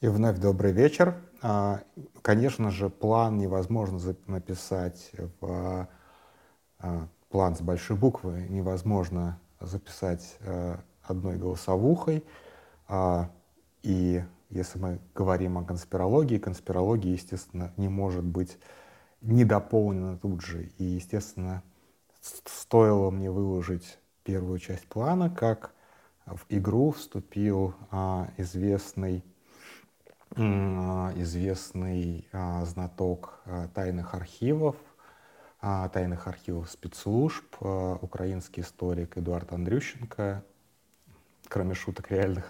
И вновь добрый вечер. А, конечно же, план невозможно написать в а, план с большой буквы невозможно записать а, одной голосовухой. И если мы говорим о конспирологии, конспирология, естественно, не может быть недополнена тут же. И, естественно, стоило мне выложить первую часть плана, как в игру вступил известный известный а, знаток а, тайных архивов, а, тайных архивов спецслужб, украинский историк Эдуард Андрющенко, кроме шуток, реально,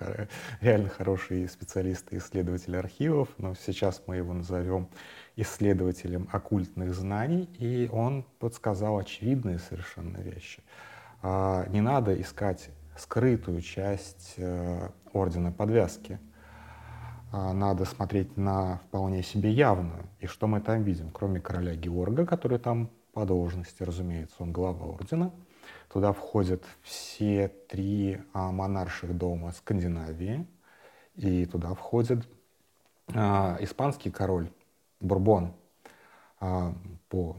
реально хороший специалист и исследователь архивов, но сейчас мы его назовем исследователем оккультных знаний, и он подсказал очевидные совершенно вещи. Не надо искать скрытую часть э, ордена подвязки — а, надо смотреть на вполне себе явную. И что мы там видим? Кроме короля Георга, который там по должности, разумеется, он глава ордена, туда входят все три а, монарших дома Скандинавии, и туда входит а, испанский король Бурбон а, по,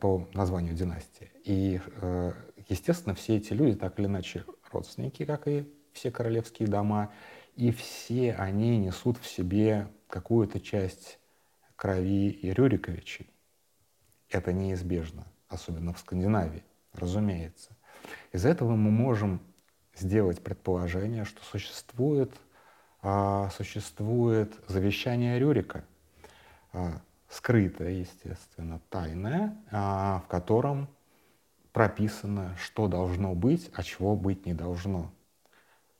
по названию династии. И, а, естественно, все эти люди так или иначе родственники, как и все королевские дома, и все они несут в себе какую-то часть крови и Рюриковичей. Это неизбежно, особенно в Скандинавии, разумеется. Из этого мы можем сделать предположение, что существует, а, существует завещание Рюрика, а, скрытое, естественно, тайное, а, в котором прописано, что должно быть, а чего быть не должно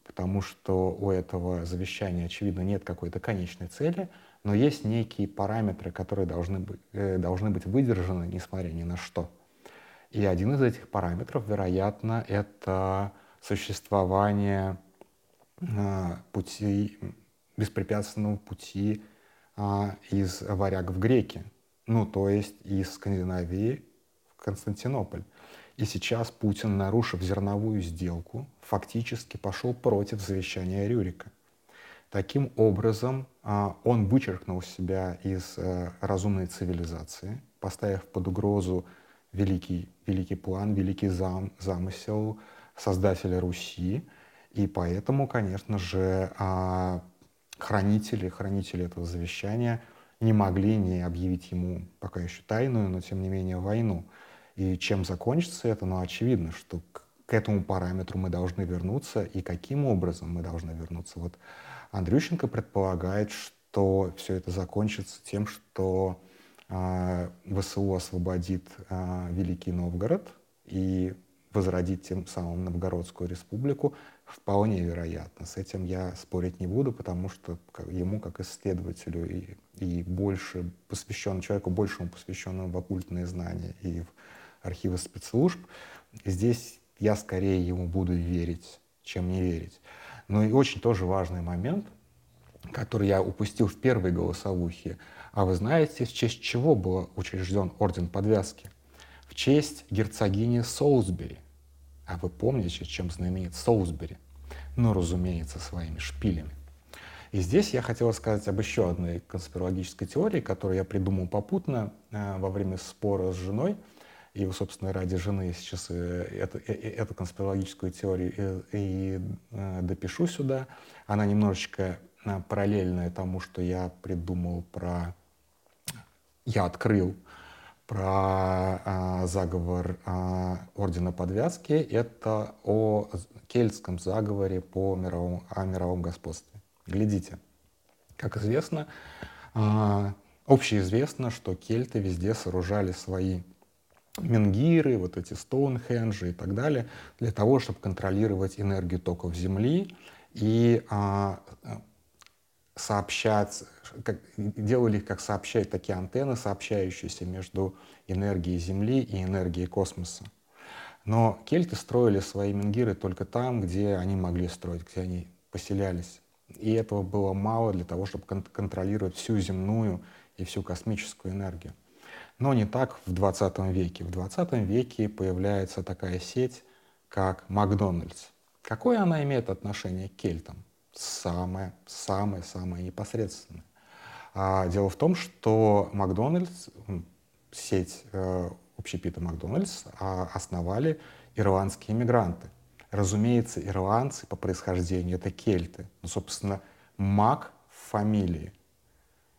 потому что у этого завещания, очевидно, нет какой-то конечной цели, но есть некие параметры, которые должны быть, э, должны быть выдержаны, несмотря ни на что. И один из этих параметров, вероятно, это существование э, пути, беспрепятственного пути э, из варяг в греки, ну, то есть из Скандинавии в Константинополь. И сейчас Путин, нарушив зерновую сделку, фактически пошел против завещания Рюрика. Таким образом, а, он вычеркнул себя из э, разумной цивилизации, поставив под угрозу великий, великий план, великий зам, замысел создателя Руси. И поэтому, конечно же, а, хранители, хранители этого завещания не могли не объявить ему пока еще тайную, но тем не менее войну. И чем закончится это, ну, очевидно, что к, к этому параметру мы должны вернуться, и каким образом мы должны вернуться. Вот Андрющенко предполагает, что все это закончится тем, что э, ВСУ освободит э, Великий Новгород и возродит тем самым Новгородскую республику, вполне вероятно. С этим я спорить не буду, потому что ему, как исследователю и, и больше посвящен человеку, большему посвященному в оккультные знания и в архивы спецслужб. Здесь я скорее ему буду верить, чем не верить. Но и очень тоже важный момент, который я упустил в первой голосовухе. А вы знаете, в честь чего был учрежден Орден Подвязки? В честь герцогини Соусбери. А вы помните, чем знаменит Соусбери? Ну, разумеется, своими шпилями. И здесь я хотел сказать об еще одной конспирологической теории, которую я придумал попутно э, во время спора с женой – и, собственно, ради жены сейчас эту, эту конспирологическую теорию и, и э, допишу сюда. Она немножечко э, параллельная тому, что я придумал про... Я открыл про а, заговор а, Ордена Подвязки. Это о кельтском заговоре по мировому, о мировом господстве. Глядите. Как известно, а, общеизвестно, что кельты везде сооружали свои менгиры, вот эти Стоунхенджи и так далее, для того, чтобы контролировать энергию токов Земли и а, сообщать, как, делали их как сообщать такие антенны, сообщающиеся между энергией Земли и энергией космоса. Но кельты строили свои менгиры только там, где они могли строить, где они поселялись. И этого было мало для того, чтобы кон контролировать всю земную и всю космическую энергию. Но не так в 20 веке. В 20 веке появляется такая сеть, как Макдональдс. Какое она имеет отношение к кельтам? самое-самое-самое непосредственное. А дело в том, что Макдональдс, сеть э, общепита Макдональдс а, основали ирландские иммигранты. Разумеется, ирландцы по происхождению это кельты. Ну, собственно, Мак в фамилии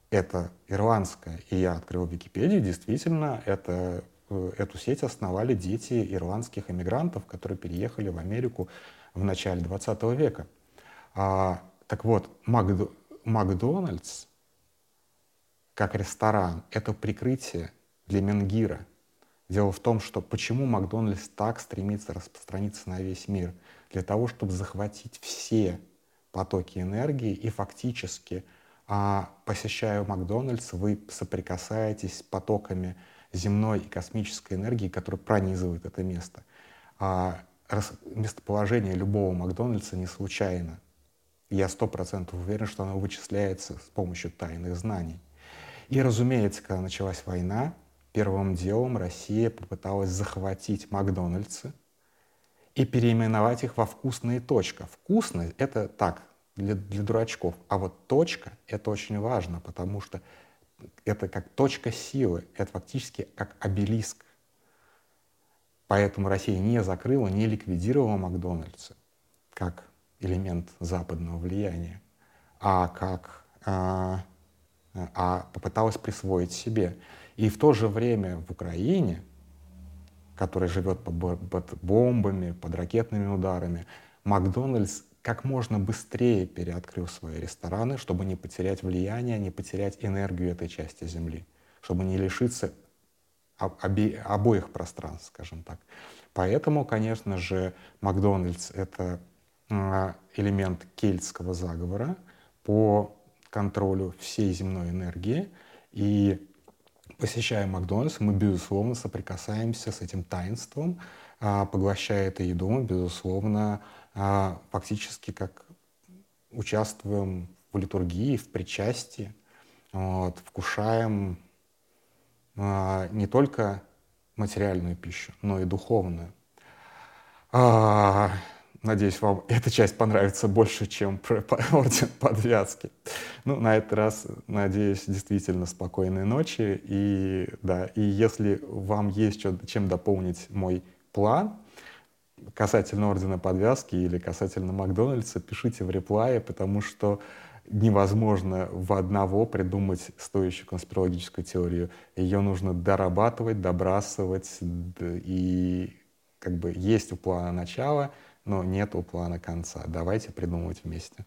это ирландская. И я открыл Википедию, действительно, это, э, эту сеть основали дети ирландских иммигрантов, которые переехали в Америку в начале 20 века. А, так вот, Макдо, Макдональдс как ресторан — это прикрытие для Менгира. Дело в том, что почему Макдональдс так стремится распространиться на весь мир? Для того, чтобы захватить все потоки энергии и фактически, а, посещая Макдональдс, вы соприкасаетесь с потоками земной и космической энергии, которые пронизывают это место. А местоположение любого Макдональдса не случайно. Я сто процентов уверен, что оно вычисляется с помощью тайных знаний. И, разумеется, когда началась война, Первым делом Россия попыталась захватить Макдональдсы и переименовать их во «вкусные точка». Вкусно — это так, для, для дурачков. А вот точка — это очень важно, потому что это как точка силы, это фактически как обелиск. Поэтому Россия не закрыла, не ликвидировала Макдональдсы как элемент западного влияния, а как а, а попыталась присвоить себе. И в то же время в Украине, которая живет под бомбами, под ракетными ударами, Макдональдс как можно быстрее переоткрыл свои рестораны, чтобы не потерять влияние, не потерять энергию этой части земли, чтобы не лишиться обе, обоих пространств, скажем так. Поэтому, конечно же, Макдональдс — это а, элемент кельтского заговора по контролю всей земной энергии. И посещая Макдональдс, мы, безусловно, соприкасаемся с этим таинством, поглощая эту еду, мы, безусловно, а, фактически как участвуем в литургии, в причастии, вот, вкушаем а, не только материальную пищу, но и духовную. Надеюсь, вам эта часть понравится больше, чем про орден подвязки. Ну, на этот раз, надеюсь, действительно спокойной ночи. И да, и если вам есть чем дополнить мой план касательно ордена подвязки или касательно Макдональдса, пишите в реплае, потому что невозможно в одного придумать стоящую конспирологическую теорию. Ее нужно дорабатывать, добрасывать, и как бы есть у плана начало — но нету плана конца. Давайте придумывать вместе.